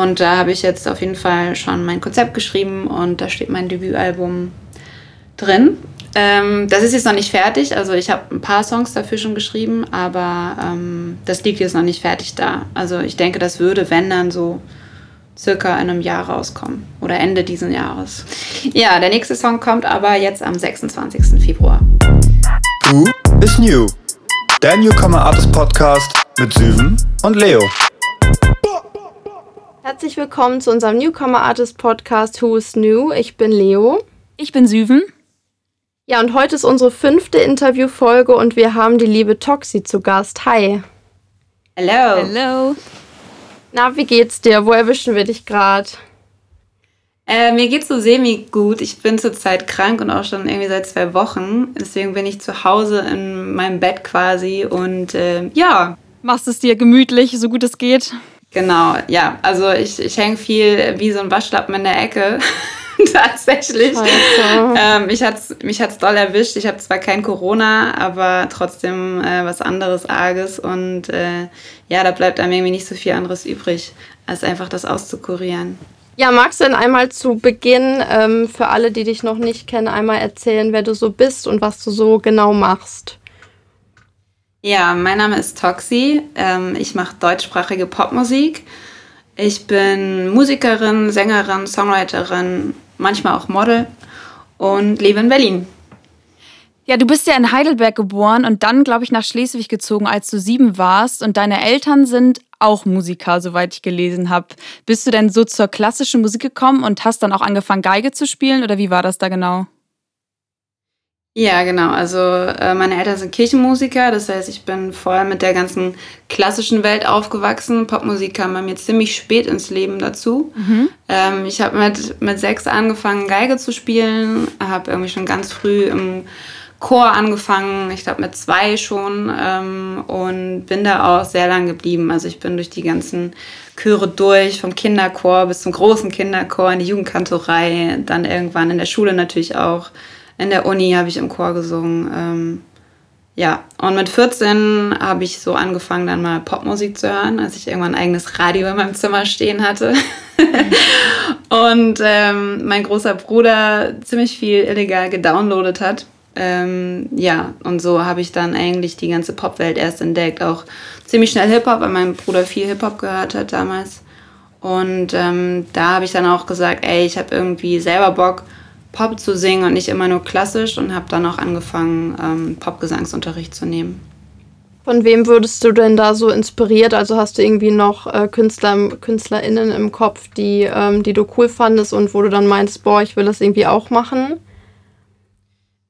Und da habe ich jetzt auf jeden Fall schon mein Konzept geschrieben und da steht mein Debütalbum drin. Ähm, das ist jetzt noch nicht fertig, also ich habe ein paar Songs dafür schon geschrieben, aber ähm, das liegt jetzt noch nicht fertig da. Also ich denke, das würde, wenn dann so circa in einem Jahr rauskommen oder Ende dieses Jahres. Ja, der nächste Song kommt aber jetzt am 26. Februar. Who is New? Der Newcomer Artist Podcast mit Süven und Leo. Herzlich willkommen zu unserem Newcomer Artist Podcast Who is New? Ich bin Leo. Ich bin Süven. Ja, und heute ist unsere fünfte Interviewfolge und wir haben die liebe Toxi zu Gast. Hi. Hello. Hello. Na, wie geht's dir? Wo erwischen wir dich gerade? Äh, mir geht's so semi gut. Ich bin zurzeit krank und auch schon irgendwie seit zwei Wochen. Deswegen bin ich zu Hause in meinem Bett quasi und äh, ja. Machst es dir gemütlich, so gut es geht? Genau, ja. Also ich, ich hänge viel wie so ein Waschlappen in der Ecke. tatsächlich. Ähm, mich hat es mich hat's doll erwischt. Ich habe zwar kein Corona, aber trotzdem äh, was anderes Arges. Und äh, ja, da bleibt einem irgendwie nicht so viel anderes übrig, als einfach das auszukurieren. Ja, magst du denn einmal zu Beginn ähm, für alle, die dich noch nicht kennen, einmal erzählen, wer du so bist und was du so genau machst? Ja, mein Name ist Toxi. Ähm, ich mache deutschsprachige Popmusik. Ich bin Musikerin, Sängerin, Songwriterin, manchmal auch Model und lebe in Berlin. Ja, du bist ja in Heidelberg geboren und dann, glaube ich, nach Schleswig gezogen, als du sieben warst. Und deine Eltern sind auch Musiker, soweit ich gelesen habe. Bist du denn so zur klassischen Musik gekommen und hast dann auch angefangen, Geige zu spielen oder wie war das da genau? Ja, genau. Also äh, meine Eltern sind Kirchenmusiker, das heißt, ich bin voll mit der ganzen klassischen Welt aufgewachsen. Popmusik kam bei mir ziemlich spät ins Leben dazu. Mhm. Ähm, ich habe mit, mit sechs angefangen, Geige zu spielen, habe irgendwie schon ganz früh im Chor angefangen, ich glaube mit zwei schon ähm, und bin da auch sehr lang geblieben. Also ich bin durch die ganzen Chöre durch, vom Kinderchor bis zum großen Kinderchor in die Jugendkantorei, dann irgendwann in der Schule natürlich auch in der Uni habe ich im Chor gesungen. Ähm, ja, und mit 14 habe ich so angefangen, dann mal Popmusik zu hören, als ich irgendwann ein eigenes Radio in meinem Zimmer stehen hatte. und ähm, mein großer Bruder ziemlich viel illegal gedownloadet hat. Ähm, ja, und so habe ich dann eigentlich die ganze Popwelt erst entdeckt. Auch ziemlich schnell Hip-Hop, weil mein Bruder viel Hip-Hop gehört hat damals. Und ähm, da habe ich dann auch gesagt, ey, ich habe irgendwie selber Bock, Pop zu singen und nicht immer nur klassisch und habe dann auch angefangen, ähm, Popgesangsunterricht zu nehmen. Von wem würdest du denn da so inspiriert? Also hast du irgendwie noch äh, Künstler, KünstlerInnen im Kopf, die, ähm, die du cool fandest und wo du dann meinst, boah, ich will das irgendwie auch machen?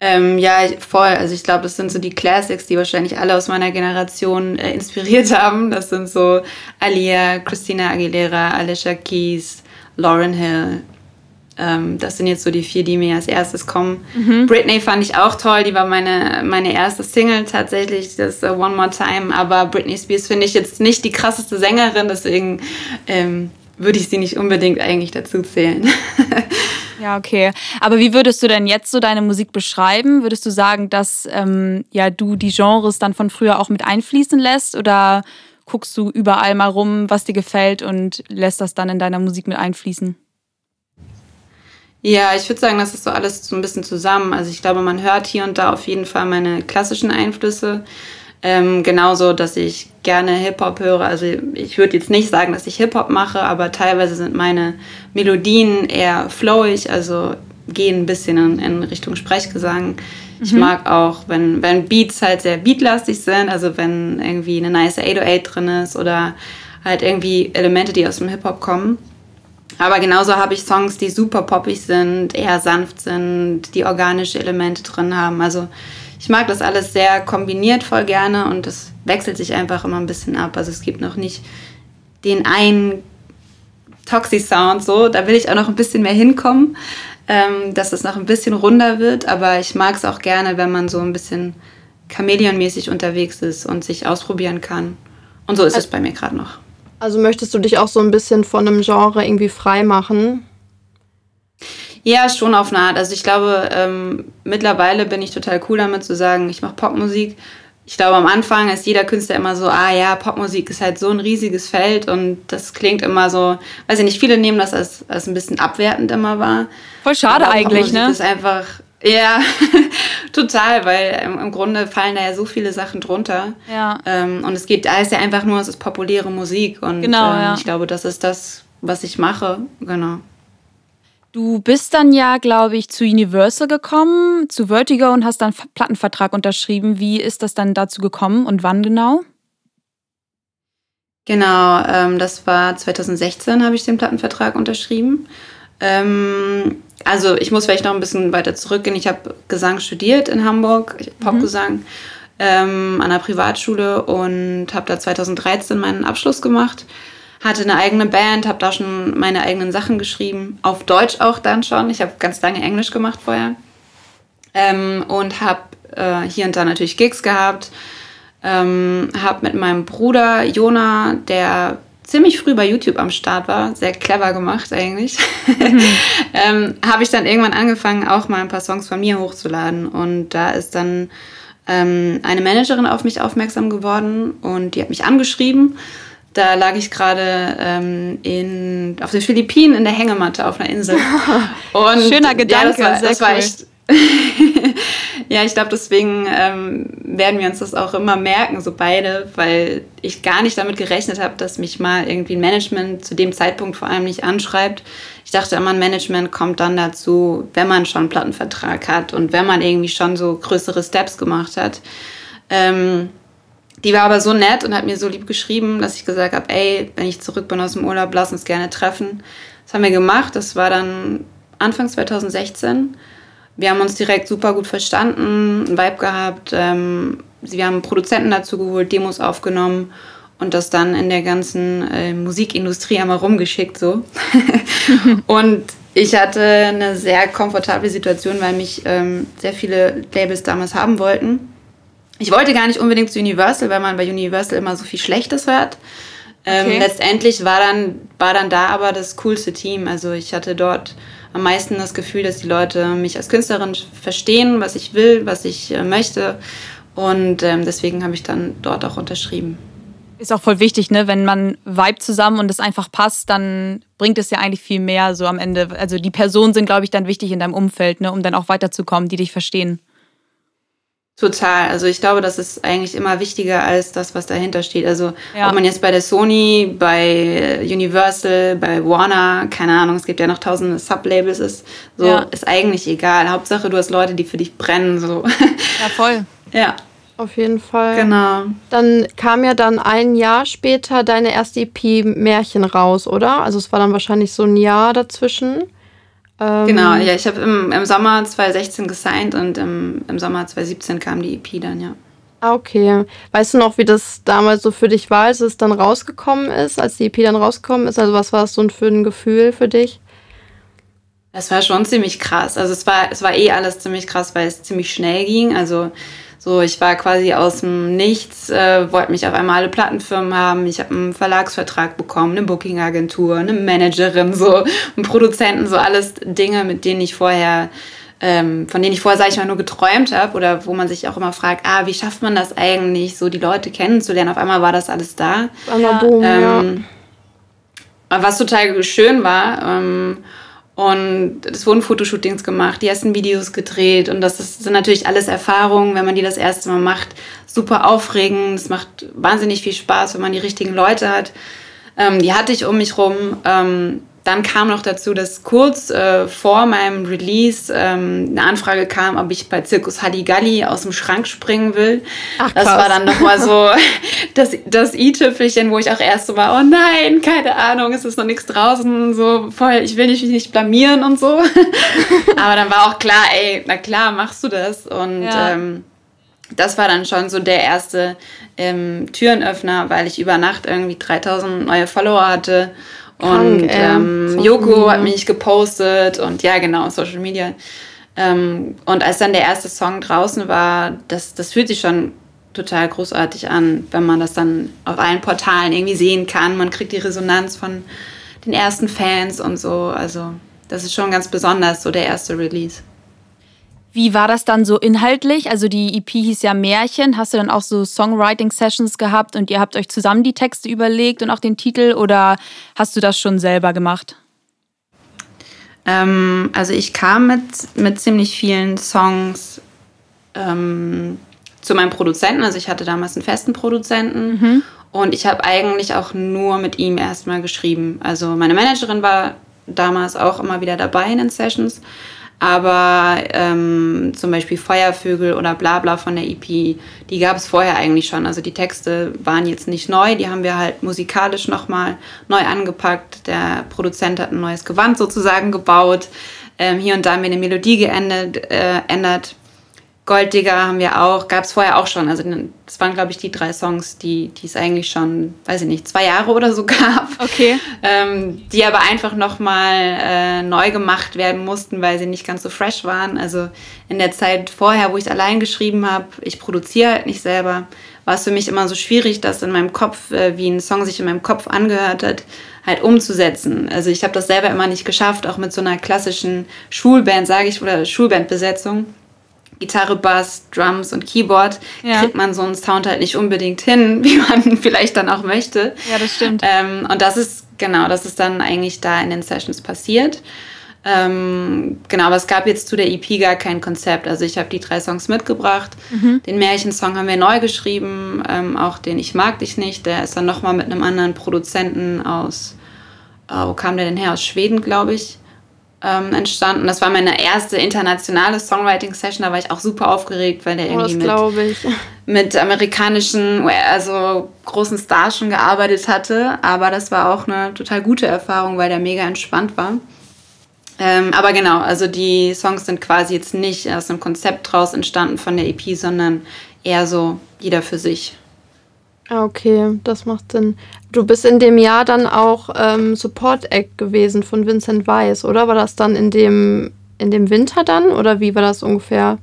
Ähm, ja, voll. Also ich glaube, das sind so die Classics, die wahrscheinlich alle aus meiner Generation äh, inspiriert haben. Das sind so Alia, Christina Aguilera, Alicia Keys, Lauren Hill, ähm, das sind jetzt so die vier, die mir als erstes kommen. Mhm. Britney fand ich auch toll, die war meine, meine erste Single tatsächlich, das uh, One More Time. Aber Britney Spears finde ich jetzt nicht die krasseste Sängerin, deswegen ähm, würde ich sie nicht unbedingt eigentlich dazu zählen. Ja, okay. Aber wie würdest du denn jetzt so deine Musik beschreiben? Würdest du sagen, dass ähm, ja, du die Genres dann von früher auch mit einfließen lässt? Oder guckst du überall mal rum, was dir gefällt und lässt das dann in deiner Musik mit einfließen? Ja, ich würde sagen, das ist so alles so ein bisschen zusammen. Also ich glaube, man hört hier und da auf jeden Fall meine klassischen Einflüsse. Ähm, genauso, dass ich gerne Hip-Hop höre. Also ich würde jetzt nicht sagen, dass ich Hip-Hop mache, aber teilweise sind meine Melodien eher flowig, also gehen ein bisschen in, in Richtung Sprechgesang. Ich mhm. mag auch, wenn, wenn Beats halt sehr beatlastig sind, also wenn irgendwie eine nice 808 drin ist oder halt irgendwie Elemente, die aus dem Hip-Hop kommen. Aber genauso habe ich Songs, die super poppig sind, eher sanft sind, die organische Elemente drin haben. Also ich mag das alles sehr kombiniert voll gerne und das wechselt sich einfach immer ein bisschen ab. Also es gibt noch nicht den einen Toxi-Sound so. Da will ich auch noch ein bisschen mehr hinkommen, ähm, dass es noch ein bisschen runder wird. Aber ich mag es auch gerne, wenn man so ein bisschen Chameleon-mäßig unterwegs ist und sich ausprobieren kann. Und so ist es bei mir gerade noch. Also möchtest du dich auch so ein bisschen von einem Genre irgendwie frei machen? Ja, schon auf eine Art. Also ich glaube, ähm, mittlerweile bin ich total cool damit zu sagen, ich mache Popmusik. ich glaube, am Anfang ist jeder Künstler immer so, ah ja, Popmusik ist halt so ein riesiges Feld und das klingt immer so, weiß ich nicht, viele nehmen das als, als ein bisschen abwertend immer wahr. Voll schade Aber eigentlich, Popmusik ne? ist einfach, ja, total, weil im, im, Grunde fallen da ja so viele Sachen drunter. Ja. Ähm, und es geht, da ist ja einfach nur, es ist populäre Musik und genau, ähm, ja. ich glaube, das ist das, was ich mache, genau. Du bist dann ja, glaube ich, zu Universal gekommen, zu Vertigo und hast dann einen Plattenvertrag unterschrieben. Wie ist das dann dazu gekommen und wann genau? Genau, ähm, das war 2016 habe ich den Plattenvertrag unterschrieben. Ähm, also ich muss vielleicht noch ein bisschen weiter zurückgehen. Ich habe Gesang studiert in Hamburg, Popgesang mhm. ähm, an der Privatschule und habe da 2013 meinen Abschluss gemacht hatte eine eigene Band, habe da schon meine eigenen Sachen geschrieben, auf Deutsch auch dann schon. Ich habe ganz lange Englisch gemacht vorher ähm, und habe äh, hier und da natürlich Gigs gehabt. Ähm, habe mit meinem Bruder Jona, der ziemlich früh bei YouTube am Start war, sehr clever gemacht eigentlich, mhm. ähm, habe ich dann irgendwann angefangen, auch mal ein paar Songs von mir hochzuladen. Und da ist dann ähm, eine Managerin auf mich aufmerksam geworden und die hat mich angeschrieben da lag ich gerade ähm, auf den Philippinen in der Hängematte auf einer Insel. Und Schöner Gedanke, ja, das war, das war echt. ja, ich glaube, deswegen ähm, werden wir uns das auch immer merken, so beide, weil ich gar nicht damit gerechnet habe, dass mich mal irgendwie ein Management zu dem Zeitpunkt vor allem nicht anschreibt. Ich dachte immer, ein Management kommt dann dazu, wenn man schon einen Plattenvertrag hat und wenn man irgendwie schon so größere Steps gemacht hat. Ähm, die war aber so nett und hat mir so lieb geschrieben, dass ich gesagt habe, ey, wenn ich zurück bin aus dem Urlaub, lass uns gerne treffen. Das haben wir gemacht. Das war dann Anfang 2016. Wir haben uns direkt super gut verstanden, einen Vibe gehabt. Ähm, wir haben Produzenten dazu geholt, Demos aufgenommen und das dann in der ganzen äh, Musikindustrie einmal rumgeschickt so. und ich hatte eine sehr komfortable Situation, weil mich ähm, sehr viele Labels damals haben wollten. Ich wollte gar nicht unbedingt zu Universal, weil man bei Universal immer so viel Schlechtes hört. Ähm, okay. letztendlich war dann, war dann da aber das coolste Team. Also ich hatte dort am meisten das Gefühl, dass die Leute mich als Künstlerin verstehen, was ich will, was ich äh, möchte. Und ähm, deswegen habe ich dann dort auch unterschrieben. Ist auch voll wichtig, ne? Wenn man vibe zusammen und es einfach passt, dann bringt es ja eigentlich viel mehr so am Ende. Also die Personen sind, glaube ich, dann wichtig in deinem Umfeld, ne? um dann auch weiterzukommen, die dich verstehen. Total. Also ich glaube, das ist eigentlich immer wichtiger als das, was dahinter steht. Also ja. ob man jetzt bei der Sony, bei Universal, bei Warner, keine Ahnung, es gibt ja noch tausende Sublabels, ist so ja. ist eigentlich egal. Hauptsache, du hast Leute, die für dich brennen. So. Ja, voll. ja. Auf jeden Fall. Genau. Dann kam ja dann ein Jahr später deine erste EP Märchen raus, oder? Also es war dann wahrscheinlich so ein Jahr dazwischen. Ähm, genau, ja, ich habe im, im Sommer 2016 gesigned und im, im Sommer 2017 kam die EP dann, ja. Ah, okay. Weißt du noch, wie das damals so für dich war, als es dann rausgekommen ist, als die EP dann rausgekommen ist? Also was war das so für ein Gefühl für dich? Es war schon ziemlich krass. Also es war, es war eh alles ziemlich krass, weil es ziemlich schnell ging. Also so, ich war quasi aus dem Nichts, äh, wollte mich auf einmal alle Plattenfirmen haben. Ich habe einen Verlagsvertrag bekommen, eine Bookingagentur, eine Managerin, so einen Produzenten, so alles Dinge, mit denen ich vorher ähm, von denen ich vorher, sage ich mal, nur geträumt habe oder wo man sich auch immer fragt, ah, wie schafft man das eigentlich, so die Leute kennenzulernen? Auf einmal war das alles da. Ja. Boom, ähm, ja. Was total schön war. Ähm, und es wurden Fotoshootings gemacht, die ersten Videos gedreht. Und das ist, sind natürlich alles Erfahrungen, wenn man die das erste Mal macht. Super aufregend. Es macht wahnsinnig viel Spaß, wenn man die richtigen Leute hat. Ähm, die hatte ich um mich rum. Ähm, dann kam noch dazu, dass kurz äh, vor meinem Release ähm, eine Anfrage kam, ob ich bei Zirkus Halligalli aus dem Schrank springen will. Ach, das war dann nochmal so das, das i-Tüpfelchen, wo ich auch erst so war, oh nein, keine Ahnung, es ist noch nichts draußen, so voll, ich will mich nicht blamieren und so. Aber dann war auch klar, ey, na klar, machst du das. Und ja. ähm, das war dann schon so der erste ähm, Türenöffner, weil ich über Nacht irgendwie 3000 neue Follower hatte und ähm, Joko hat mich gepostet und ja, genau, Social Media. Ähm, und als dann der erste Song draußen war, das, das fühlt sich schon total großartig an, wenn man das dann auf allen Portalen irgendwie sehen kann. Man kriegt die Resonanz von den ersten Fans und so. Also das ist schon ganz besonders, so der erste Release. Wie war das dann so inhaltlich? Also die EP hieß ja Märchen. Hast du dann auch so Songwriting-Sessions gehabt und ihr habt euch zusammen die Texte überlegt und auch den Titel oder hast du das schon selber gemacht? Ähm, also ich kam mit, mit ziemlich vielen Songs ähm, zu meinem Produzenten. Also ich hatte damals einen festen Produzenten mhm. und ich habe eigentlich auch nur mit ihm erstmal geschrieben. Also meine Managerin war damals auch immer wieder dabei in den Sessions. Aber ähm, zum Beispiel Feuervögel oder Blabla von der EP, die gab es vorher eigentlich schon. Also die Texte waren jetzt nicht neu, die haben wir halt musikalisch nochmal neu angepackt. Der Produzent hat ein neues Gewand sozusagen gebaut. Ähm, hier und da haben wir eine Melodie geändert. Äh, ändert. Golddigger haben wir auch, gab es vorher auch schon. Also das waren, glaube ich, die drei Songs, die, es eigentlich schon, weiß ich nicht, zwei Jahre oder so gab. Okay. Ähm, die aber einfach nochmal äh, neu gemacht werden mussten, weil sie nicht ganz so fresh waren. Also in der Zeit vorher, wo ich es allein geschrieben habe, ich produziere halt nicht selber, war es für mich immer so schwierig, das in meinem Kopf, äh, wie ein Song sich in meinem Kopf angehört hat, halt umzusetzen. Also ich habe das selber immer nicht geschafft, auch mit so einer klassischen Schulband, sage ich, oder Schulbandbesetzung Gitarre, Bass, Drums und Keyboard ja. kriegt man so einen Sound halt nicht unbedingt hin, wie man vielleicht dann auch möchte. Ja, das stimmt. Ähm, und das ist, genau, das ist dann eigentlich da in den Sessions passiert. Ähm, genau, aber es gab jetzt zu der EP gar kein Konzept. Also ich habe die drei Songs mitgebracht. Mhm. Den Märchensong haben wir neu geschrieben, ähm, auch den Ich mag dich nicht. Der ist dann nochmal mit einem anderen Produzenten aus, oh, wo kam der denn her? Aus Schweden, glaube ich ähm, entstanden. Das war meine erste internationale Songwriting-Session. Da war ich auch super aufgeregt, weil der oh, irgendwie mit, mit amerikanischen, also großen Stars schon gearbeitet hatte. Aber das war auch eine total gute Erfahrung, weil der mega entspannt war. Ähm, aber genau, also die Songs sind quasi jetzt nicht aus einem Konzept draus entstanden von der EP, sondern eher so jeder für sich. Ah, okay, das macht Sinn. Du bist in dem Jahr dann auch ähm, Support Act gewesen von Vincent Weiss, oder? War das dann in dem, in dem Winter dann oder wie war das ungefähr?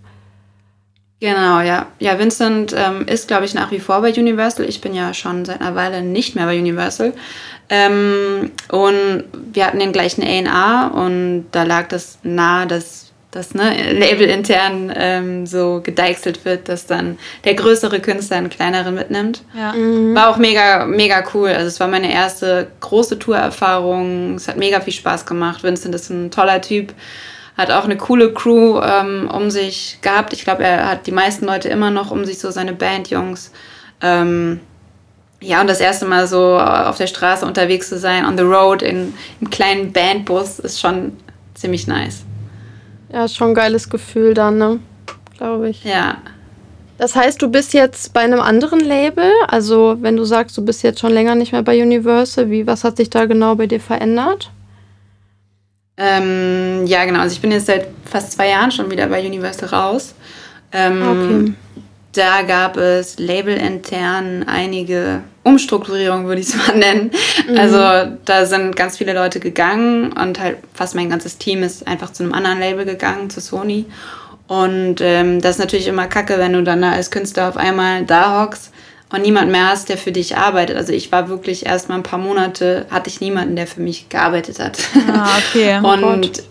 Genau, ja. Ja, Vincent ähm, ist, glaube ich, nach wie vor bei Universal. Ich bin ja schon seit einer Weile nicht mehr bei Universal. Ähm, und wir hatten den gleichen A&R und da lag das nahe, dass dass ne, labelintern ähm, so gedeichselt wird, dass dann der größere Künstler einen kleineren mitnimmt. Ja. Mhm. War auch mega, mega cool. Also es war meine erste große Tourerfahrung. Es hat mega viel Spaß gemacht. Vincent ist ein toller Typ. Hat auch eine coole Crew ähm, um sich gehabt. Ich glaube, er hat die meisten Leute immer noch um sich, so seine Bandjungs. Ähm, ja, und das erste Mal so auf der Straße unterwegs zu sein, on the road, in, im kleinen Bandbus, ist schon ziemlich nice. Ja, ist schon ein geiles Gefühl dann, ne? Glaube ich. Ja. Das heißt, du bist jetzt bei einem anderen Label. Also, wenn du sagst, du bist jetzt schon länger nicht mehr bei Universal, wie, was hat sich da genau bei dir verändert? Ähm, ja, genau. Also, ich bin jetzt seit fast zwei Jahren schon wieder bei Universal raus. Ähm, okay. Da gab es labelintern einige Umstrukturierungen, würde ich es mal nennen. Mhm. Also da sind ganz viele Leute gegangen und halt fast mein ganzes Team ist einfach zu einem anderen Label gegangen, zu Sony. Und ähm, das ist natürlich immer kacke, wenn du dann da als Künstler auf einmal da hockst und niemand mehr hast, der für dich arbeitet. Also ich war wirklich erst mal ein paar Monate, hatte ich niemanden, der für mich gearbeitet hat. Ah, okay. und oh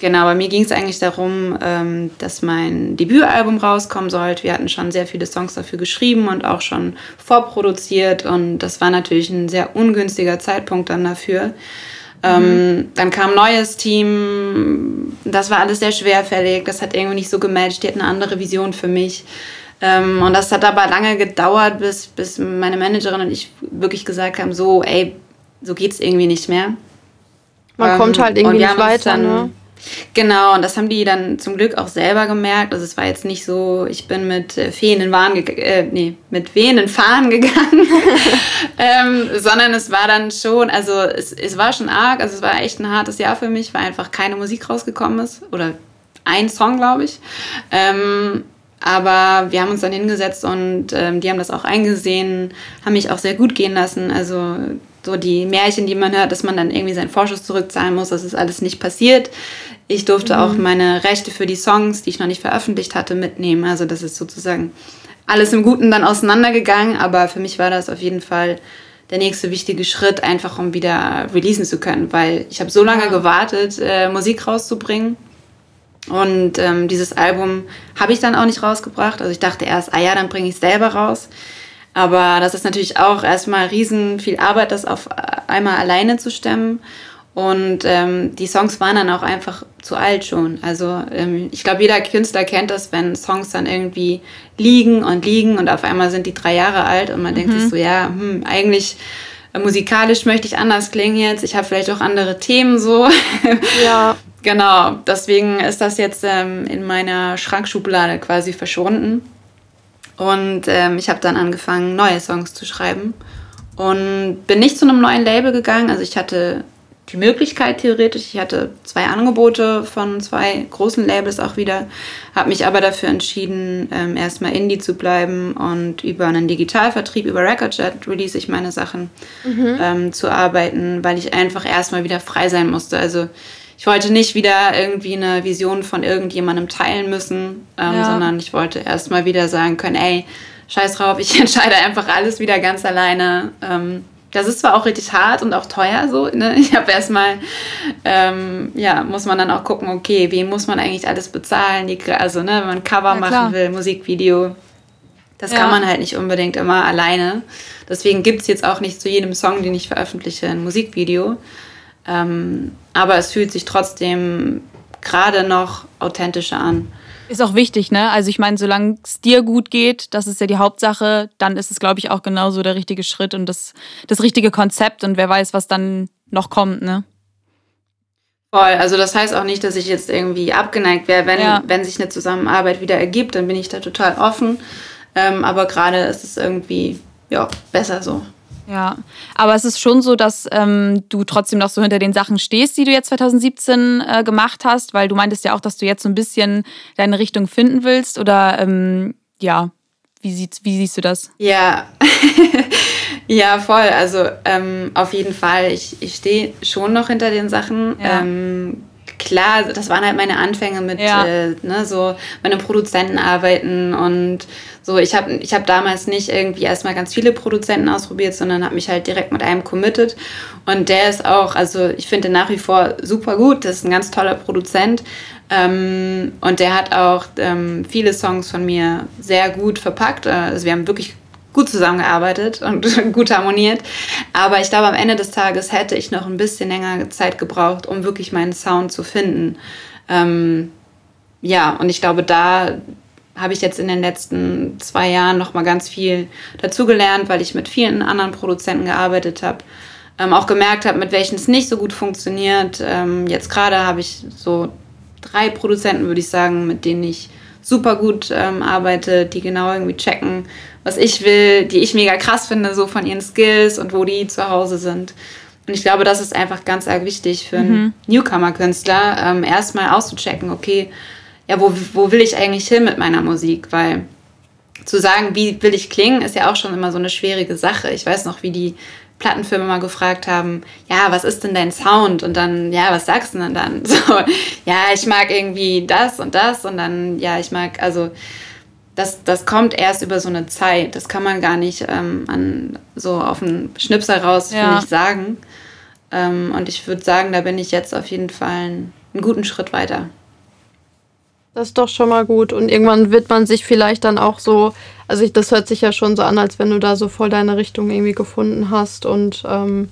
Genau, bei mir ging es eigentlich darum, ähm, dass mein Debütalbum rauskommen sollte. Wir hatten schon sehr viele Songs dafür geschrieben und auch schon vorproduziert. Und das war natürlich ein sehr ungünstiger Zeitpunkt dann dafür. Ähm, mhm. dann kam ein neues Team. Das war alles sehr schwerfällig. Das hat irgendwie nicht so gematcht. Die hatten eine andere Vision für mich. Ähm, und das hat aber lange gedauert, bis, bis meine Managerin und ich wirklich gesagt haben, so, ey, so geht's irgendwie nicht mehr. Man kommt halt irgendwie nicht weiter, dann, ne? Genau, und das haben die dann zum Glück auch selber gemerkt. Also es war jetzt nicht so, ich bin mit äh, wehenden Fahnen, äh, nee, mit wehenden Fahnen gegangen, ähm, sondern es war dann schon, also es, es war schon arg, also es war echt ein hartes Jahr für mich, weil einfach keine Musik rausgekommen ist oder ein Song, glaube ich. Ähm, aber wir haben uns dann hingesetzt und ähm, die haben das auch eingesehen, haben mich auch sehr gut gehen lassen. Also so die Märchen, die man hört, dass man dann irgendwie seinen Vorschuss zurückzahlen muss, das ist alles nicht passiert. Ich durfte mhm. auch meine Rechte für die Songs, die ich noch nicht veröffentlicht hatte, mitnehmen. Also das ist sozusagen alles im Guten dann auseinandergegangen, aber für mich war das auf jeden Fall der nächste wichtige Schritt, einfach um wieder releasen zu können, weil ich habe so lange gewartet, äh, Musik rauszubringen. Und ähm, dieses Album habe ich dann auch nicht rausgebracht. Also ich dachte erst, ah ja, dann bringe ich es selber raus. Aber das ist natürlich auch erstmal riesen viel Arbeit, das auf einmal alleine zu stemmen. Und ähm, die Songs waren dann auch einfach zu alt schon. Also ähm, ich glaube, jeder Künstler kennt das, wenn Songs dann irgendwie liegen und liegen und auf einmal sind die drei Jahre alt und man mhm. denkt sich so, ja, hm, eigentlich äh, musikalisch möchte ich anders klingen jetzt. Ich habe vielleicht auch andere Themen so. Ja. genau, deswegen ist das jetzt ähm, in meiner Schrankschublade quasi verschwunden. Und ähm, ich habe dann angefangen, neue Songs zu schreiben und bin nicht zu einem neuen Label gegangen. Also ich hatte die Möglichkeit theoretisch. Ich hatte zwei Angebote von zwei großen Labels auch wieder, habe mich aber dafür entschieden, ähm, erstmal Indie zu bleiben und über einen Digitalvertrieb, über Recordjet release ich meine Sachen mhm. ähm, zu arbeiten, weil ich einfach erstmal wieder frei sein musste. Also ich wollte nicht wieder irgendwie eine Vision von irgendjemandem teilen müssen, ähm, ja. sondern ich wollte erstmal wieder sagen können, ey, scheiß drauf, ich entscheide einfach alles wieder ganz alleine. Ähm, das ist zwar auch richtig hart und auch teuer so. Ne? Ich habe erstmal, ähm, ja, muss man dann auch gucken, okay, wem muss man eigentlich alles bezahlen? Die, also, ne, wenn man Cover ja, machen will, Musikvideo. Das ja. kann man halt nicht unbedingt immer alleine. Deswegen gibt es jetzt auch nicht zu jedem Song, den ich veröffentliche, ein Musikvideo. Ähm, aber es fühlt sich trotzdem gerade noch authentischer an. Ist auch wichtig, ne? Also ich meine, solange es dir gut geht, das ist ja die Hauptsache, dann ist es, glaube ich, auch genauso der richtige Schritt und das, das richtige Konzept und wer weiß, was dann noch kommt, ne? Voll, also das heißt auch nicht, dass ich jetzt irgendwie abgeneigt wäre, wenn, ja. wenn sich eine Zusammenarbeit wieder ergibt, dann bin ich da total offen. Ähm, aber gerade ist es irgendwie, ja, besser so. Ja, aber es ist schon so, dass ähm, du trotzdem noch so hinter den Sachen stehst, die du jetzt 2017 äh, gemacht hast, weil du meintest ja auch, dass du jetzt so ein bisschen deine Richtung finden willst oder ähm, ja, wie, sieht, wie siehst du das? Ja, ja, voll. Also ähm, auf jeden Fall, ich, ich stehe schon noch hinter den Sachen. Ja. Ähm, klar, das waren halt meine Anfänge mit ja. äh, ne, so meine Produzenten arbeiten und so. Ich habe ich hab damals nicht irgendwie erstmal ganz viele Produzenten ausprobiert, sondern habe mich halt direkt mit einem committed. Und der ist auch, also ich finde nach wie vor super gut. Das ist ein ganz toller Produzent. Ähm, und der hat auch ähm, viele Songs von mir sehr gut verpackt. Also wir haben wirklich gut zusammengearbeitet und gut harmoniert. Aber ich glaube, am Ende des Tages hätte ich noch ein bisschen länger Zeit gebraucht, um wirklich meinen Sound zu finden. Ähm, ja, und ich glaube, da habe ich jetzt in den letzten zwei Jahren noch mal ganz viel dazugelernt, weil ich mit vielen anderen Produzenten gearbeitet habe. Ähm, auch gemerkt habe, mit welchen es nicht so gut funktioniert. Ähm, jetzt gerade habe ich so drei Produzenten, würde ich sagen, mit denen ich super gut ähm, arbeite, die genau irgendwie checken, was ich will, die ich mega krass finde, so von ihren Skills und wo die zu Hause sind. Und ich glaube, das ist einfach ganz arg wichtig für einen mhm. Newcomer-Künstler, ähm, erstmal auszuchecken, okay, ja, wo, wo will ich eigentlich hin mit meiner Musik? Weil zu sagen, wie will ich klingen, ist ja auch schon immer so eine schwierige Sache. Ich weiß noch, wie die Plattenfirmen mal gefragt haben, ja, was ist denn dein Sound? Und dann, ja, was sagst du denn dann? So, ja, ich mag irgendwie das und das und dann, ja, ich mag, also das, das kommt erst über so eine Zeit. Das kann man gar nicht ähm, an, so auf den Schnipsel raus, ja. finde ich, sagen. Ähm, und ich würde sagen, da bin ich jetzt auf jeden Fall einen, einen guten Schritt weiter. Das ist doch schon mal gut. Und irgendwann wird man sich vielleicht dann auch so, also ich, das hört sich ja schon so an, als wenn du da so voll deine Richtung irgendwie gefunden hast. Und ähm,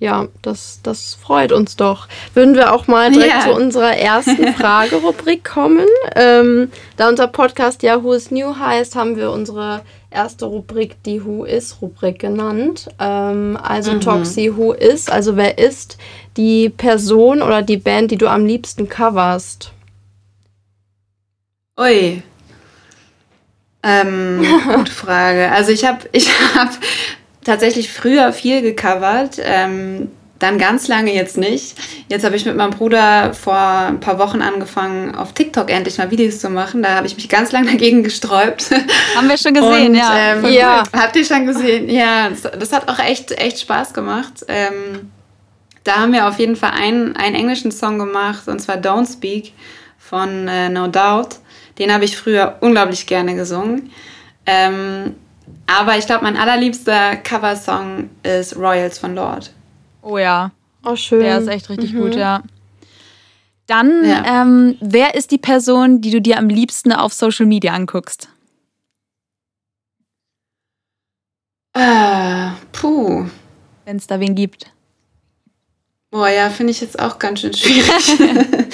ja, das, das freut uns doch. Würden wir auch mal direkt ja. zu unserer ersten Fragerubrik kommen. Ähm, da unser Podcast ja Who is New heißt, haben wir unsere erste Rubrik die Who is Rubrik genannt. Ähm, also mhm. Toxi Who is, also wer ist die Person oder die Band, die du am liebsten coverst? Ui. Ähm, gute Frage. Also ich habe ich hab tatsächlich früher viel gecovert, ähm, dann ganz lange jetzt nicht. Jetzt habe ich mit meinem Bruder vor ein paar Wochen angefangen, auf TikTok endlich mal Videos zu machen. Da habe ich mich ganz lange dagegen gesträubt. Haben wir schon gesehen, Und, ja. Ähm, ja. Habt ihr schon gesehen? Ja, das, das, hat auch echt, echt Spaß gemacht. Ähm, da haben wir auf jeden Fall einen, einen englischen Song gemacht, und zwar Don't Speak von äh, No Doubt. Den habe ich früher unglaublich gerne gesungen. Ähm, aber ich glaube, mein allerliebster Coversong ist Royals von Lord. Oh ja. Oh, schön. Der ist echt richtig mhm. gut, ja. Dann, ja. ähm, wer ist die Person, die du dir am liebsten auf Social Media anguckst? Äh, puh. Wenn es da wen gibt. Boah, ja, finde ich jetzt auch ganz schön schwierig.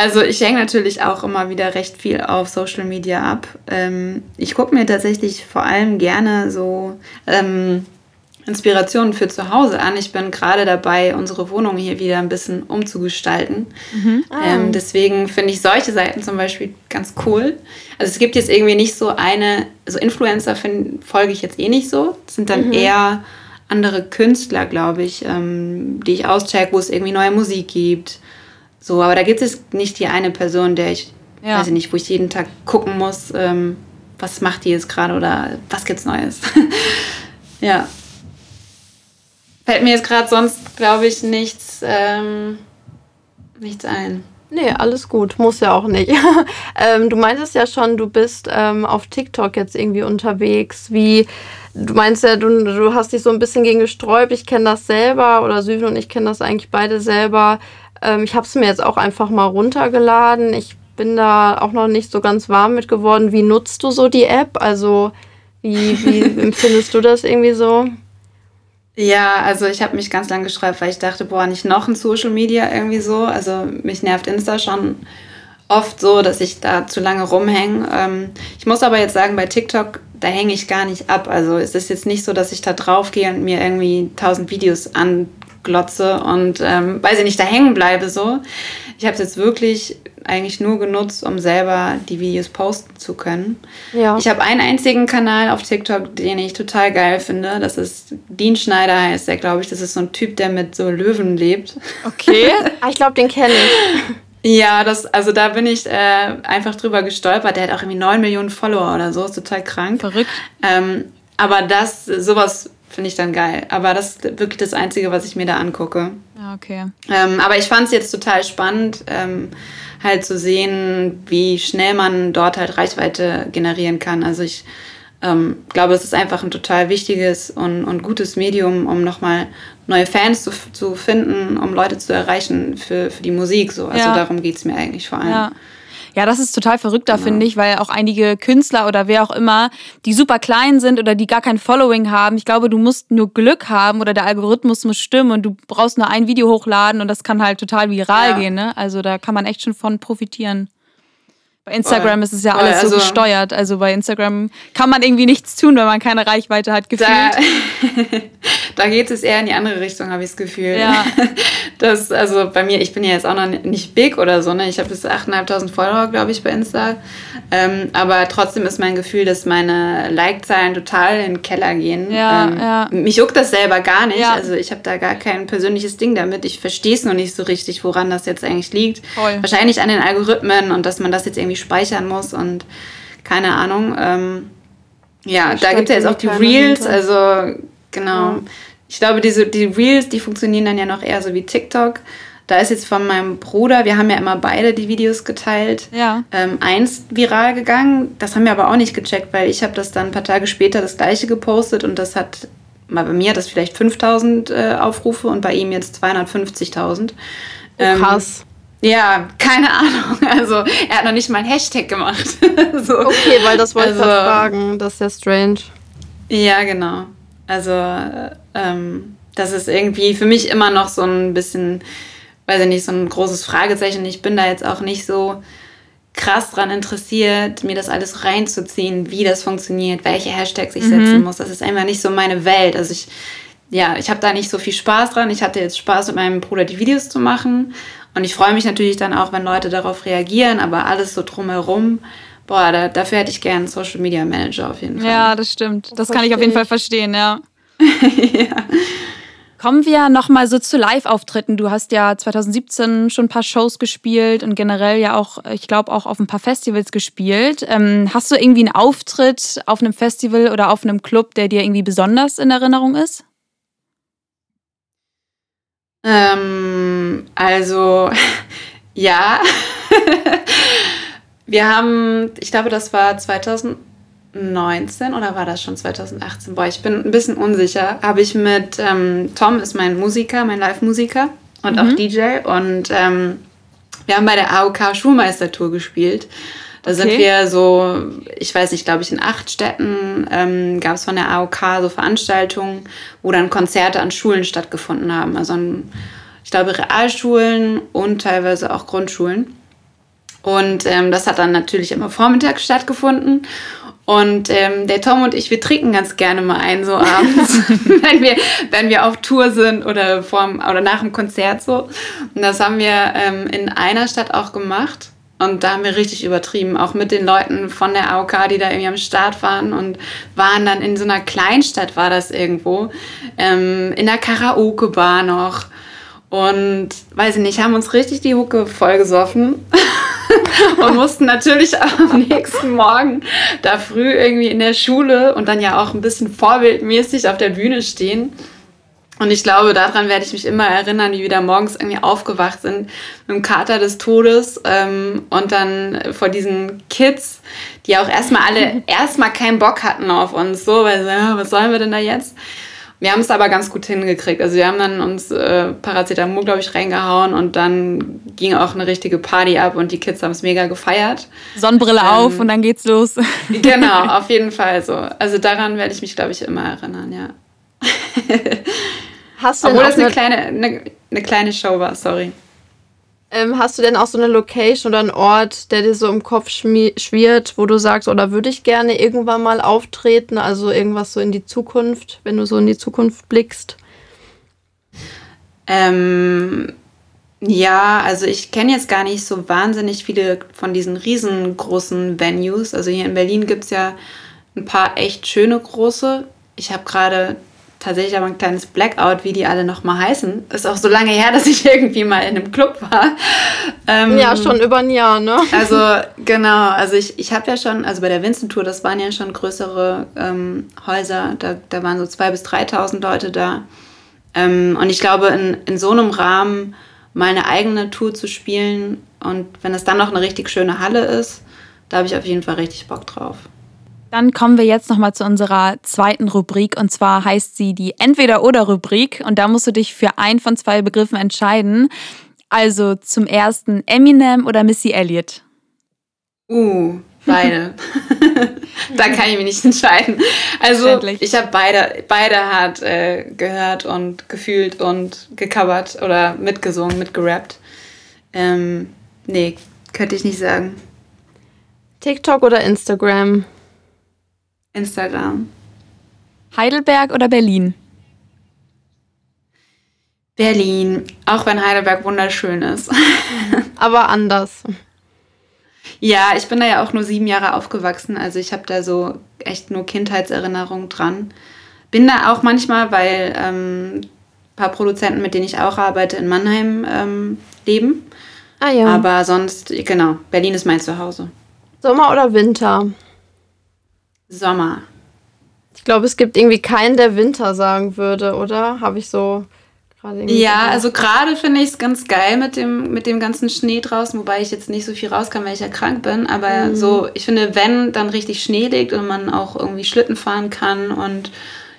also ich hänge natürlich auch immer wieder recht viel auf Social Media ab. Ähm, ich gucke mir tatsächlich vor allem gerne so ähm, Inspirationen für zu Hause an. Ich bin gerade dabei, unsere Wohnung hier wieder ein bisschen umzugestalten. Mhm. Ah. Ähm, deswegen finde ich solche Seiten zum Beispiel ganz cool. Also es gibt jetzt irgendwie nicht so eine, so Influencer folge ich jetzt eh nicht so. Das sind dann mhm. eher andere Künstler, glaube ich, ähm, die ich auscheck, wo es irgendwie neue Musik gibt. So, aber da gibt es nicht die eine Person, der ich, ja. weiß ich nicht, wo ich jeden Tag gucken muss, ähm, was macht die jetzt gerade oder was gibt's Neues. ja. Fällt mir jetzt gerade sonst, glaube ich, nichts, ähm, nichts ein. Nee, alles gut, muss ja auch nicht. ähm, du meintest ja schon, du bist ähm, auf TikTok jetzt irgendwie unterwegs. Wie, du meinst ja, du, du hast dich so ein bisschen gegen gesträubt. Ich kenne das selber oder Süven und ich kennen das eigentlich beide selber. Ähm, ich habe es mir jetzt auch einfach mal runtergeladen. Ich bin da auch noch nicht so ganz warm mit geworden. Wie nutzt du so die App? Also, wie, wie empfindest du das irgendwie so? Ja, also ich habe mich ganz lange gesträubt, weil ich dachte, boah, nicht noch ein Social Media irgendwie so. Also mich nervt Insta schon oft so, dass ich da zu lange rumhänge. Ähm, ich muss aber jetzt sagen, bei TikTok, da hänge ich gar nicht ab. Also es ist jetzt nicht so, dass ich da drauf gehe und mir irgendwie tausend Videos anglotze und ähm, weiß ich nicht, da hängen bleibe so. Ich habe es jetzt wirklich eigentlich nur genutzt, um selber die Videos posten zu können. Ja. Ich habe einen einzigen Kanal auf TikTok, den ich total geil finde. Das ist Dean Schneider heißt der, glaube ich. Das ist so ein Typ, der mit so Löwen lebt. Okay. Ah, ich glaube, den kenne ich. Ja, das, also da bin ich äh, einfach drüber gestolpert. Der hat auch irgendwie 9 Millionen Follower oder so, ist total krank. Verrückt. Ähm, aber das, sowas finde ich dann geil. Aber das ist wirklich das Einzige, was ich mir da angucke. Okay. Ähm, aber ich fand es jetzt total spannend. Ähm, halt zu sehen, wie schnell man dort halt Reichweite generieren kann. Also ich ähm, glaube, es ist einfach ein total wichtiges und, und gutes Medium, um nochmal neue Fans zu, zu finden, um Leute zu erreichen für, für die Musik. So. Also ja. darum geht es mir eigentlich vor allem. Ja. Ja, das ist total verrückt da, genau. finde ich, weil auch einige Künstler oder wer auch immer, die super klein sind oder die gar kein Following haben, ich glaube, du musst nur Glück haben oder der Algorithmus muss stimmen und du brauchst nur ein Video hochladen und das kann halt total viral ja. gehen. Ne? Also da kann man echt schon von profitieren. Bei Instagram ist es ja alles also, so gesteuert. Also bei Instagram kann man irgendwie nichts tun, wenn man keine Reichweite hat, gefühlt. Da, da geht es eher in die andere Richtung, habe ich das Gefühl. Ja. Das, also bei mir, ich bin ja jetzt auch noch nicht big oder so, ne? Ich habe bis 8.500 Follower, glaube ich, bei Insta. Ähm, aber trotzdem ist mein Gefühl, dass meine Like-Zahlen total in den Keller gehen. Ja, ähm, ja. Mich juckt das selber gar nicht. Ja. Also ich habe da gar kein persönliches Ding damit. Ich verstehe es noch nicht so richtig, woran das jetzt eigentlich liegt. Voll. Wahrscheinlich an den Algorithmen und dass man das jetzt irgendwie speichern muss und keine Ahnung. Ähm, ja, da gibt es ja jetzt auch die Reels, also genau. Ja. Ich glaube, diese, die Reels, die funktionieren dann ja noch eher so wie TikTok. Da ist jetzt von meinem Bruder, wir haben ja immer beide die Videos geteilt, ja. ähm, eins viral gegangen. Das haben wir aber auch nicht gecheckt, weil ich habe das dann ein paar Tage später das gleiche gepostet und das hat, mal bei mir hat das vielleicht 5000 äh, Aufrufe und bei ihm jetzt 250.000. Ähm, krass. Ja, keine Ahnung. Also er hat noch nicht mal ein Hashtag gemacht. so. Okay, weil das wollte also, ich fragen. Das ist ja strange. Ja, genau. Also ähm, das ist irgendwie für mich immer noch so ein bisschen, weiß ich nicht, so ein großes Fragezeichen. Ich bin da jetzt auch nicht so krass dran interessiert, mir das alles reinzuziehen, wie das funktioniert, welche Hashtags ich mhm. setzen muss. Das ist einfach nicht so meine Welt. Also ich, ja, ich habe da nicht so viel Spaß dran. Ich hatte jetzt Spaß mit meinem Bruder die Videos zu machen und ich freue mich natürlich dann auch, wenn Leute darauf reagieren, aber alles so drumherum, boah, da, dafür hätte ich gerne einen Social Media Manager auf jeden Fall. Ja, das stimmt. Das, das kann ich auf jeden Fall verstehen, ja. ja. Kommen wir nochmal so zu Live-Auftritten. Du hast ja 2017 schon ein paar Shows gespielt und generell ja auch, ich glaube, auch auf ein paar Festivals gespielt. Ähm, hast du irgendwie einen Auftritt auf einem Festival oder auf einem Club, der dir irgendwie besonders in Erinnerung ist? Ähm, also, ja. Wir haben, ich glaube, das war 2019 oder war das schon 2018? Boah, ich bin ein bisschen unsicher. Habe ich mit ähm, Tom, ist mein Musiker, mein Live-Musiker und mhm. auch DJ. Und ähm, Wir haben bei der AOK Schulmeistertour gespielt. Da okay. sind wir so, ich weiß nicht, glaube ich, in acht Städten ähm, gab es von der AOK so Veranstaltungen, wo dann Konzerte an Schulen stattgefunden haben. Also an, ich glaube, Realschulen und teilweise auch Grundschulen. Und ähm, das hat dann natürlich immer vormittags stattgefunden. Und ähm, der Tom und ich, wir trinken ganz gerne mal ein, so abends, wenn, wir, wenn wir auf Tour sind oder, vorm, oder nach dem Konzert so. Und das haben wir ähm, in einer Stadt auch gemacht. Und da haben wir richtig übertrieben, auch mit den Leuten von der AOK, die da irgendwie am Start waren und waren dann in so einer Kleinstadt, war das irgendwo, ähm, in der Karaoke-Bar noch. Und weiß ich nicht, haben uns richtig die Hucke vollgesoffen und mussten natürlich am nächsten Morgen da früh irgendwie in der Schule und dann ja auch ein bisschen vorbildmäßig auf der Bühne stehen. Und ich glaube, daran werde ich mich immer erinnern, wie wir da morgens irgendwie aufgewacht sind mit dem Kater des Todes ähm, und dann vor diesen Kids, die auch erstmal alle erstmal keinen Bock hatten auf uns, so, weil so, was sollen wir denn da jetzt? Wir haben es aber ganz gut hingekriegt. Also wir haben dann uns äh, Paracetamol, glaube ich, reingehauen und dann ging auch eine richtige Party ab und die Kids haben es mega gefeiert. Sonnenbrille ähm, auf und dann geht's los. genau, auf jeden Fall so. Also daran werde ich mich, glaube ich, immer erinnern, ja. Hast du Obwohl das eine, eine, kleine, eine, eine kleine Show war, sorry. Ähm, hast du denn auch so eine Location oder einen Ort, der dir so im Kopf schwirrt, wo du sagst, oder oh, würde ich gerne irgendwann mal auftreten? Also irgendwas so in die Zukunft, wenn du so in die Zukunft blickst? Ähm, ja, also ich kenne jetzt gar nicht so wahnsinnig viele von diesen riesengroßen Venues. Also hier in Berlin gibt es ja ein paar echt schöne große. Ich habe gerade tatsächlich aber ein kleines Blackout, wie die alle nochmal heißen. Ist auch so lange her, dass ich irgendwie mal in einem Club war. Ähm, ja, schon über ein Jahr, ne? Also genau, also ich, ich habe ja schon, also bei der Vincent Tour, das waren ja schon größere ähm, Häuser, da, da waren so 2.000 bis 3.000 Leute da. Ähm, und ich glaube, in, in so einem Rahmen mal eine eigene Tour zu spielen und wenn es dann noch eine richtig schöne Halle ist, da habe ich auf jeden Fall richtig Bock drauf. Dann kommen wir jetzt nochmal zu unserer zweiten Rubrik und zwar heißt sie die Entweder-Oder-Rubrik und da musst du dich für einen von zwei Begriffen entscheiden. Also zum ersten Eminem oder Missy Elliott? Uh, beide. da kann ich mich nicht entscheiden. Also ich habe beide, beide hart äh, gehört und gefühlt und gecovert oder mitgesungen, mitgerappt. Ähm, nee, könnte ich nicht sagen. TikTok oder Instagram? Instagram. Heidelberg oder Berlin? Berlin, auch wenn Heidelberg wunderschön ist. Aber anders. Ja, ich bin da ja auch nur sieben Jahre aufgewachsen, also ich habe da so echt nur Kindheitserinnerungen dran. Bin da auch manchmal, weil ähm, ein paar Produzenten, mit denen ich auch arbeite, in Mannheim ähm, leben. Ah ja. Aber sonst, genau, Berlin ist mein Zuhause. Sommer oder Winter? Sommer. Ich glaube, es gibt irgendwie keinen, der Winter sagen würde, oder? Habe ich so gerade irgendwie. Ja, gedacht. also gerade finde ich es ganz geil mit dem, mit dem ganzen Schnee draußen, wobei ich jetzt nicht so viel rauskam, weil ich ja krank bin. Aber mhm. so, ich finde, wenn dann richtig Schnee liegt und man auch irgendwie Schlitten fahren kann und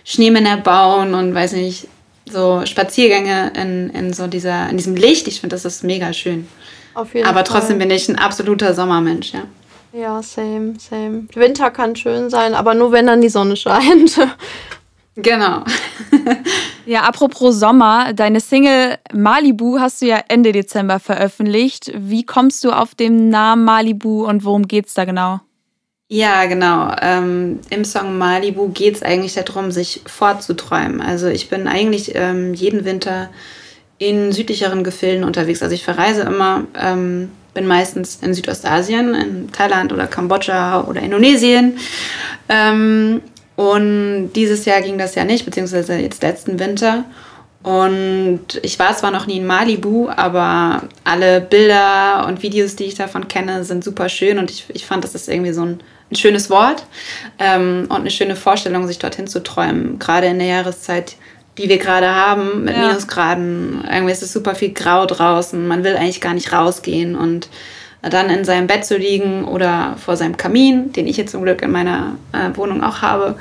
Schneemänner bauen und weiß nicht, so Spaziergänge in, in so dieser, in diesem Licht, ich finde, das ist mega schön. Auf jeden Aber trotzdem Fall. bin ich ein absoluter Sommermensch, ja. Ja, same, same. Winter kann schön sein, aber nur wenn dann die Sonne scheint. Genau. ja, apropos Sommer, deine Single Malibu hast du ja Ende Dezember veröffentlicht. Wie kommst du auf den Namen Malibu und worum geht's da genau? Ja, genau. Ähm, Im Song Malibu geht es eigentlich darum, sich fortzuträumen. Also ich bin eigentlich ähm, jeden Winter in südlicheren Gefilden unterwegs. Also ich verreise immer ähm, bin meistens in Südostasien, in Thailand oder Kambodscha oder Indonesien. Ähm, und dieses Jahr ging das ja nicht, beziehungsweise jetzt letzten Winter. Und ich war zwar noch nie in Malibu, aber alle Bilder und Videos, die ich davon kenne, sind super schön und ich, ich fand, das ist irgendwie so ein, ein schönes Wort ähm, und eine schöne Vorstellung, sich dorthin zu träumen. Gerade in der Jahreszeit, die wir gerade haben, mit ja. Minusgraden. Irgendwie ist es super viel Grau draußen. Man will eigentlich gar nicht rausgehen und dann in seinem Bett zu liegen oder vor seinem Kamin, den ich jetzt zum Glück in meiner äh, Wohnung auch habe,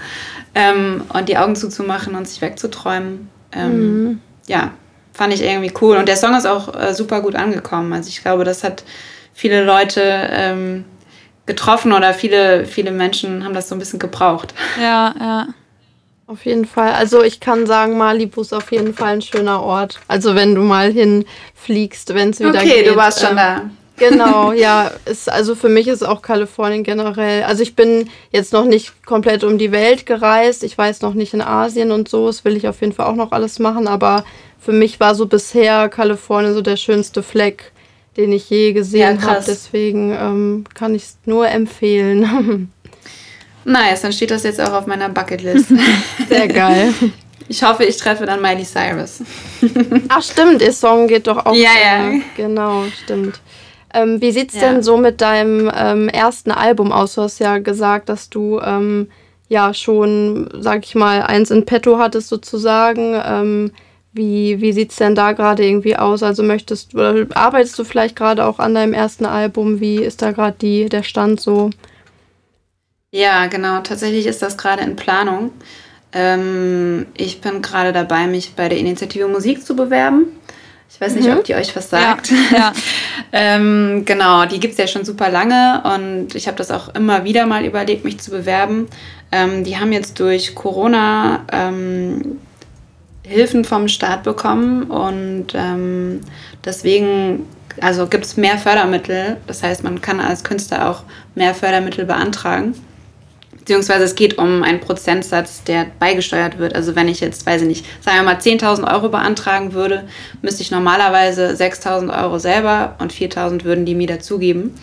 ähm, und die Augen zuzumachen und sich wegzuträumen. Ähm, mhm. Ja, fand ich irgendwie cool. Und der Song ist auch äh, super gut angekommen. Also ich glaube, das hat viele Leute ähm, getroffen oder viele, viele Menschen haben das so ein bisschen gebraucht. Ja, ja. Auf jeden Fall. Also ich kann sagen, Malibu ist auf jeden Fall ein schöner Ort. Also wenn du mal hinfliegst, wenn es wieder okay, geht. Okay, du warst schon ähm, da. Genau, ja. Ist, also für mich ist auch Kalifornien generell. Also ich bin jetzt noch nicht komplett um die Welt gereist. Ich weiß noch nicht in Asien und so. Das will ich auf jeden Fall auch noch alles machen. Aber für mich war so bisher Kalifornien so der schönste Fleck, den ich je gesehen Ja, habe. Deswegen ähm, kann ich es nur empfehlen. Nice, dann steht das jetzt auch auf meiner Bucketlist. Sehr geil. ich hoffe, ich treffe dann Miley Cyrus. Ach stimmt, ihr Song geht doch auch. Ja, ja. Genau, stimmt. Ähm, wie sieht's Ja. denn so mit deinem ähm, ersten Album aus? Du hast ja gesagt, dass du ähm, ja schon, sag ich mal, eins in petto hattest sozusagen. Ähm, wie wie sieht's denn da gerade irgendwie aus? Also möchtest oder arbeitest du vielleicht gerade auch an deinem ersten Album? Wie ist da gerade die der Stand so? Ja, genau. Tatsächlich ist das gerade in Planung. Ähm, ich bin gerade dabei, mich bei der Initiative Musik zu bewerben. Ich weiß nicht, Mhm. ob die euch was sagt. Ja. ähm, genau, die gibt es ja schon super lange und ich habe das auch immer wieder mal überlegt, mich zu bewerben. Ähm, die haben jetzt durch Corona ähm, Hilfen vom Staat bekommen und ähm, deswegen also gibt es mehr Fördermittel. Das heißt, man kann als Künstler auch mehr Fördermittel beantragen. Beziehungsweise es geht um einen Prozentsatz, der beigesteuert wird. Also wenn ich jetzt, weiß ich nicht, sagen wir mal 10.000 Euro beantragen würde, müsste ich normalerweise 6.000 Euro selber und 4.000 würden die mir dazugeben.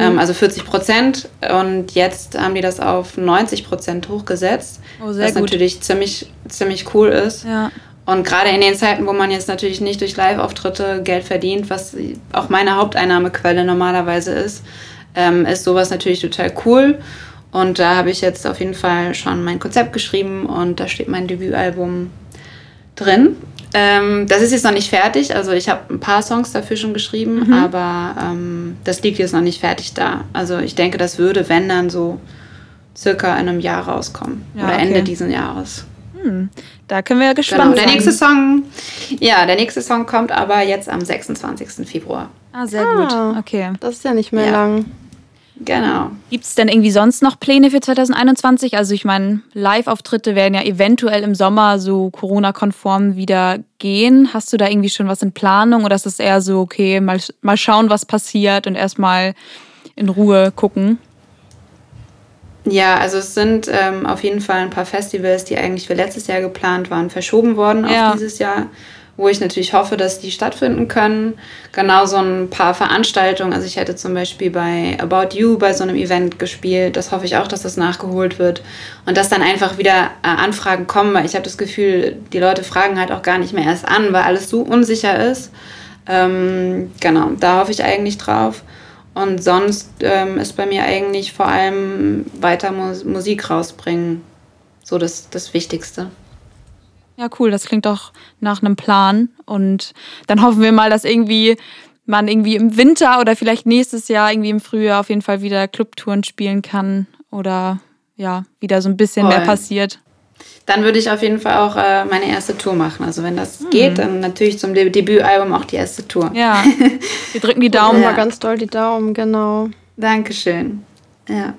Ähm, also 40 Prozent. Und jetzt haben die das auf 90 Prozent hochgesetzt. Oh, sehr was gut. natürlich ziemlich, ziemlich cool ist. Ja. Und gerade in den Zeiten, wo man jetzt natürlich nicht durch Live-Auftritte Geld verdient, was auch meine Haupteinnahmequelle normalerweise ist, ähm, ist sowas natürlich total cool. Und da habe ich jetzt auf jeden Fall schon mein Konzept geschrieben und da steht mein Debütalbum drin. Ähm, das ist jetzt noch nicht fertig, also ich habe ein paar Songs dafür schon geschrieben, aber ähm, das liegt jetzt noch nicht fertig da. Also ich denke, das würde, wenn dann so circa in einem Jahr rauskommen Ja, oder okay. Ende diesen Jahres. Da können wir ja Genau, gespannt der sein. nächste Song, ja, der nächste Song kommt aber jetzt am 26. Februar. Ah, sehr Ah. gut. Okay. Das ist ja nicht mehr Ja. lang. Genau. Gibt es denn irgendwie sonst noch Pläne für 2021? Also ich meine, Live-Auftritte werden ja eventuell im Sommer so Corona-konform wieder gehen. Hast du da irgendwie schon was in Planung oder ist es eher so, okay, mal, mal schauen, was passiert und erstmal in Ruhe gucken? Ja, also es sind ähm, auf jeden Fall ein paar Festivals, die eigentlich für letztes Jahr geplant waren, verschoben worden Ja. auf dieses Jahr, wo ich natürlich hoffe, dass die stattfinden können. Genauso ein paar Veranstaltungen. Also ich hätte zum Beispiel bei About You bei so einem Event gespielt. Das hoffe ich auch, dass das nachgeholt wird. Und dass dann einfach wieder äh, Anfragen kommen, weil ich habe das Gefühl, die Leute fragen halt auch gar nicht mehr erst an, weil alles so unsicher ist. Ähm, genau, da hoffe ich eigentlich drauf. Und sonst ähm, ist bei mir eigentlich vor allem weiter Mus Musik rausbringen so das, das Wichtigste. Ja, cool, das klingt doch nach einem Plan. Und dann hoffen wir mal, dass irgendwie man irgendwie im Winter oder vielleicht nächstes Jahr irgendwie im Frühjahr auf jeden Fall wieder Clubtouren spielen kann oder ja, wieder so ein bisschen mehr Voll. passiert. Dann würde ich auf jeden Fall auch äh, meine erste Tour machen. Also wenn das geht, dann natürlich zum De Debütalbum auch die erste Tour. Ja, wir drücken die Daumen Daumen. mal ganz doll die Daumen, genau. Dankeschön. Ja.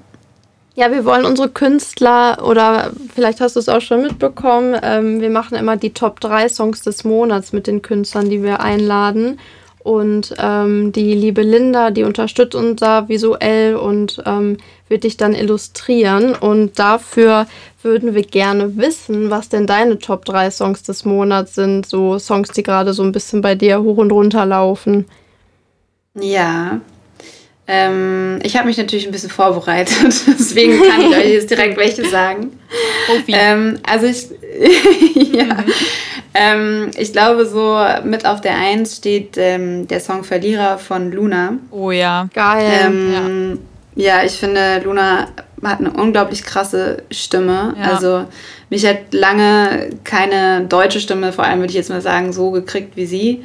Ja, wir wollen unsere Künstler oder vielleicht hast du es auch schon mitbekommen, ähm, wir machen immer die Top 3 Songs des Monats mit den Künstlern, die wir einladen. Und ähm, die liebe Linda, die unterstützt uns da visuell und ähm, wird dich dann illustrieren. Und dafür würden wir gerne wissen, was denn deine Top 3 Songs des Monats sind. So Songs, die gerade so ein bisschen bei dir hoch und runter laufen. Ja. Ähm, ich habe mich natürlich ein bisschen vorbereitet, deswegen kann ich euch jetzt direkt welche sagen. Profi. Ähm, also ich, ja, ähm, ich glaube so mit auf der Eins steht ähm, der Song Verlierer von Luna. oh ja. Geil. Ähm, ja. ich finde, Luna hat eine unglaublich krasse Stimme. Ja. Also mich hat lange keine deutsche Stimme, vor allem würde ich jetzt mal sagen, so gekriegt wie sie.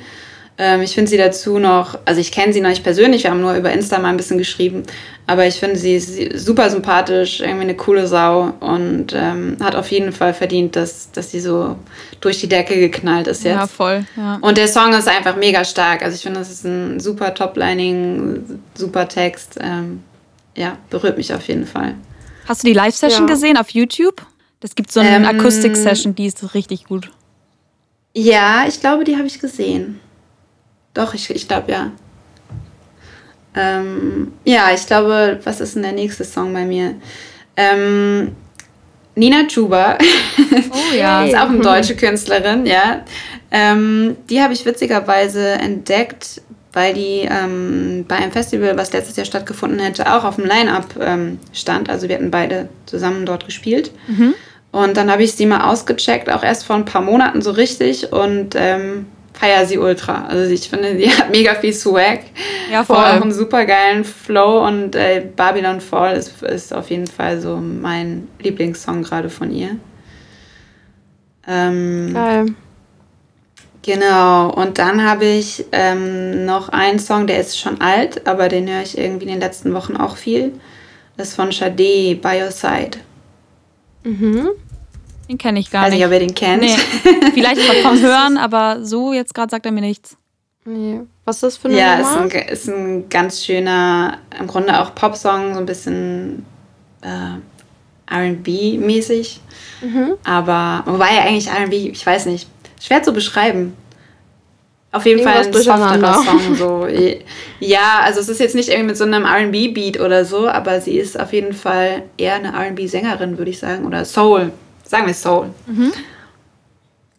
Ähm, ich finde sie dazu noch, also ich kenne sie noch nicht persönlich, wir haben nur über Insta mal ein bisschen geschrieben, aber ich finde sie, sie super sympathisch, irgendwie eine coole Sau und ähm, hat auf jeden Fall verdient, dass, dass sie so durch die Decke geknallt ist jetzt. Ja, voll. Ja. Und der Song ist einfach mega stark. Also ich finde, das ist ein super Toplining, super Text. Ähm, ja, berührt mich auf jeden Fall. Hast du die Live-Session ja. gesehen auf YouTube? Das gibt so eine ähm, Akustik-Session, die ist richtig gut. Ja, ich glaube, die habe ich gesehen. Doch, ich, ich glaube ja. Ähm, ja, ich glaube, was ist denn der nächste Song bei mir? Ähm, Nina Chuba. Oh ja. ist auch eine deutsche Künstlerin, ja. Ähm, die habe ich witzigerweise entdeckt, weil die ähm, bei einem Festival, was letztes Jahr stattgefunden hätte, auch auf dem Line-Up ähm, stand. Also wir hatten beide zusammen dort gespielt. Mhm. Und dann habe ich sie mal ausgecheckt, auch erst vor ein paar Monaten so richtig. Und feiere sie ultra. Also ich finde, sie hat mega viel Swag. Ja, voll. Auch einen super geilen Flow und äh, Babylon Fall ist, ist auf jeden Fall so mein Lieblingssong gerade von ihr. Ähm, Geil. Genau, und dann habe ich ähm, noch einen Song, der ist schon alt, aber den höre ich irgendwie in den letzten Wochen auch viel. Das ist von Sade, By Your Side. Mhm. Den kenne ich gar Weiß nicht. Weiß nicht, ob ihr den kennt. Nee. Vielleicht vom Hören, aber so jetzt gerade sagt er mir nichts. Nee. Was ist das für eine Ja, ist ein, ist ein ganz schöner, im Grunde auch Popsong, so ein bisschen äh, RB-mäßig. Mhm. Aber, wobei ja eigentlich RB, ich weiß nicht, schwer zu beschreiben. Auf jeden Fall ein softerer Song. So. Ja, also es ist jetzt nicht irgendwie mit so einem RB-Beat oder so, aber sie ist auf jeden Fall eher eine RB-Sängerin, würde ich sagen. Oder Soul. Sagen wir Soul. Mhm.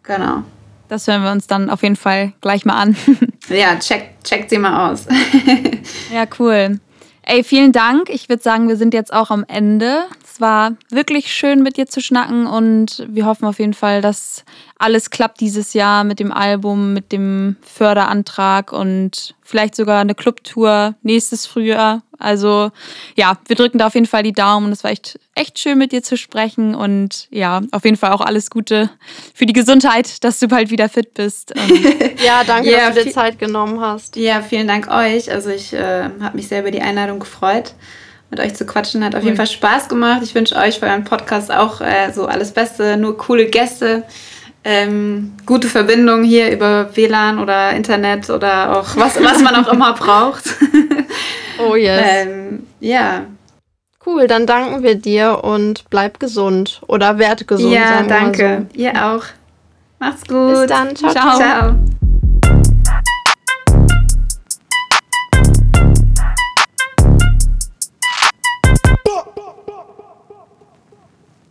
Genau. Das hören wir uns dann auf jeden Fall gleich mal an. ja, check, check sie mal aus. ja, cool. Ey, vielen Dank. Ich würde sagen, wir sind jetzt auch am Ende. Es war wirklich schön, mit dir zu schnacken und wir hoffen auf jeden Fall, dass alles klappt dieses Jahr mit dem Album, mit dem Förderantrag und vielleicht sogar eine Clubtour nächstes Frühjahr. Also ja, wir drücken da auf jeden Fall die Daumen. Es war echt, echt schön mit dir zu sprechen und ja, auf jeden Fall auch alles Gute für die Gesundheit, dass du bald wieder fit bist. ja, danke, ja, dass du dir Zeit genommen hast. Ja, vielen Dank euch. Also ich äh, habe mich sehr über die Einladung gefreut mit euch zu quatschen. Hat auf jeden Fall Spaß gemacht. Ich wünsche euch für euren Podcast auch äh, so alles Beste, nur coole Gäste ähm, gute Verbindung hier über WLAN oder Internet oder auch was, was man auch immer braucht. oh yes. Ähm, ja. Cool, dann danken wir dir und bleib gesund oder werd gesund. Ja, danke. So. Ihr auch. Macht's gut. Bis dann. Ciao. ciao. ciao.